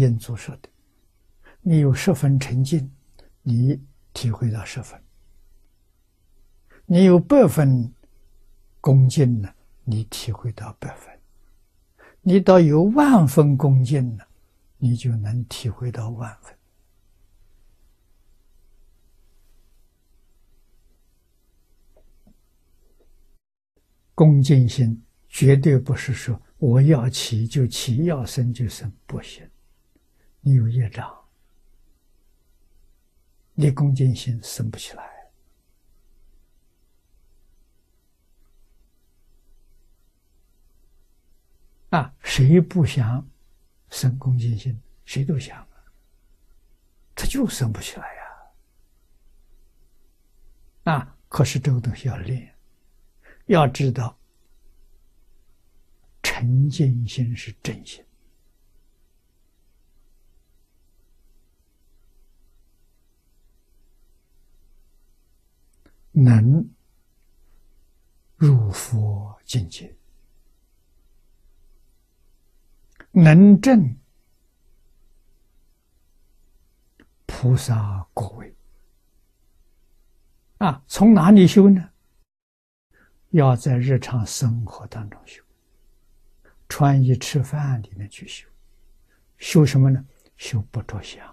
印祖说的：“你有十分沉静，你体会到十分；你有百分恭敬呢，你体会到百分；你到有万分恭敬呢，你就能体会到万分。恭敬心绝对不是说我要起就起，要生就生，不行。”你有业障，你恭敬心生不起来啊！谁不想生恭敬心？谁都想啊，他就生不起来呀！啊！可是这个东西要练，要知道，沉静心是真心。能入佛境界，能证菩萨果位啊！从哪里修呢？要在日常生活当中修，穿衣吃饭里面去修。修什么呢？修不着相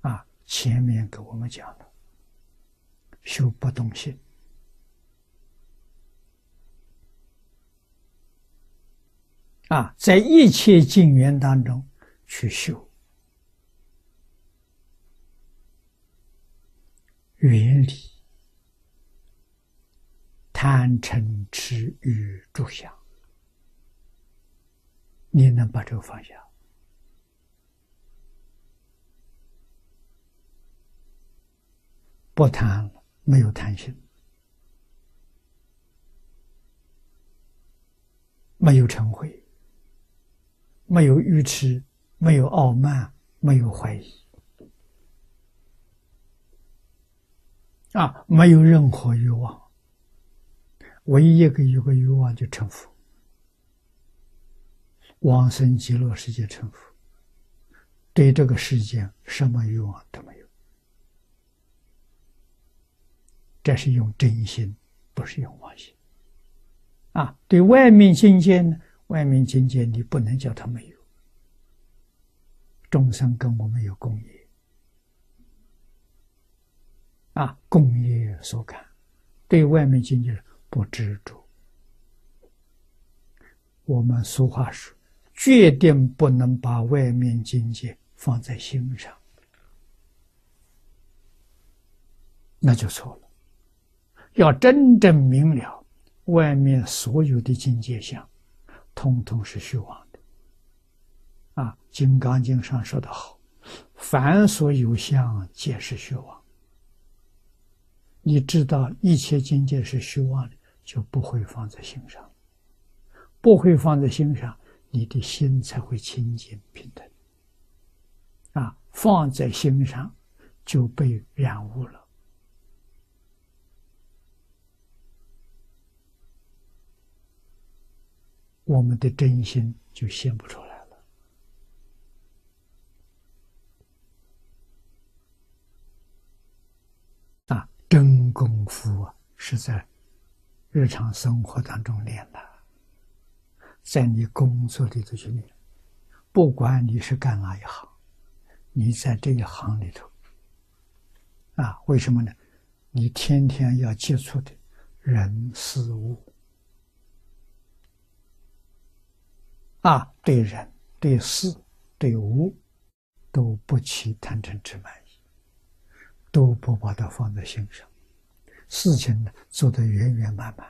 啊！前面给我们讲了。修不动心啊，在一切境缘当中去修，原理贪嗔痴欲住相，你能把这个放下？不贪了。没有贪心，没有嗔恚，没有愚痴，没有傲慢，没有怀疑，啊，没有任何欲望，唯一一个有个欲望就成佛，往生极乐世界成佛，对这个世界什么欲望都没有。这是用真心，不是用妄心。啊，对外面境界呢？外面境界你不能叫他没有。众生跟我们有共业，啊，共业所感，对外面境界不执着。我们俗话说，决定不能把外面境界放在心上，那就错了。要真正明了，外面所有的境界相，通通是虚妄的。啊，《金刚经》上说的好：“凡所有相，皆是虚妄。”你知道一切境界是虚妄的，就不会放在心上，不会放在心上，你的心才会清净平等。啊，放在心上，就被染污了。我们的真心就现不出来了。啊，真功夫啊，是在日常生活当中练的，在你工作里头去练。不管你是干哪一行，你在这一行里头，啊，为什么呢？你天天要接触的人事物。啊，对人、对事、对物，都不起贪嗔痴慢疑，都不把它放在心上，事情呢做得圆圆满满，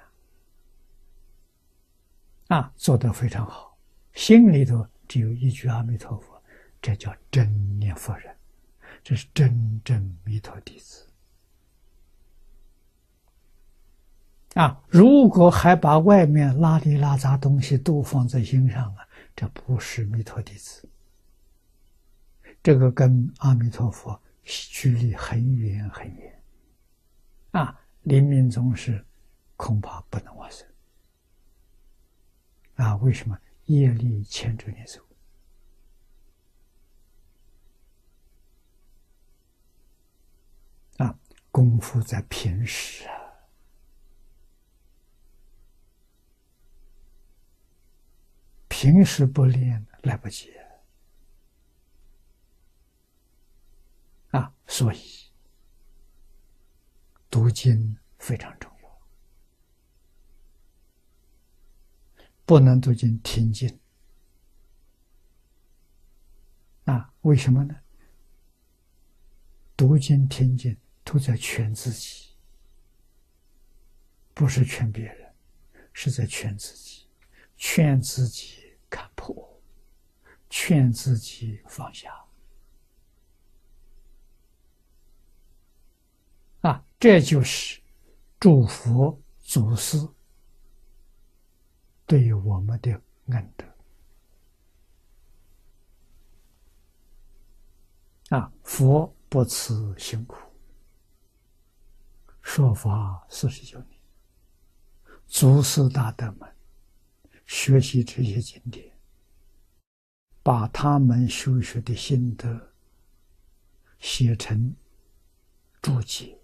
啊，做得非常好，心里头只有一句阿弥陀佛，这叫真念佛人，这是真正弥陀弟子。啊，如果还把外面拉里拉杂东西都放在心上啊。这不是弥陀弟子，这个跟阿弥陀佛距离很远很远。啊，临命终时恐怕不能往生。啊，为什么业力牵着你走？啊，功夫在平时啊。平时不练来不及啊，所以读经非常重要，不能读经听经啊？为什么呢？读经听经都在劝自己，不是劝别人，是在劝自己，劝自己看破，劝自己放下。啊，这就是祝福祖师对于我们的恩德。啊，佛。不辞辛苦，说法四十九年，祖师大德们学习这些经典，把他们修学的心得写成注解，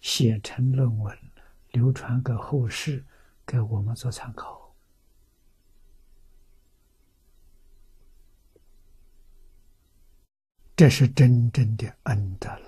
写成论文，流传给后世，给我们做参考。这是真正的恩德了。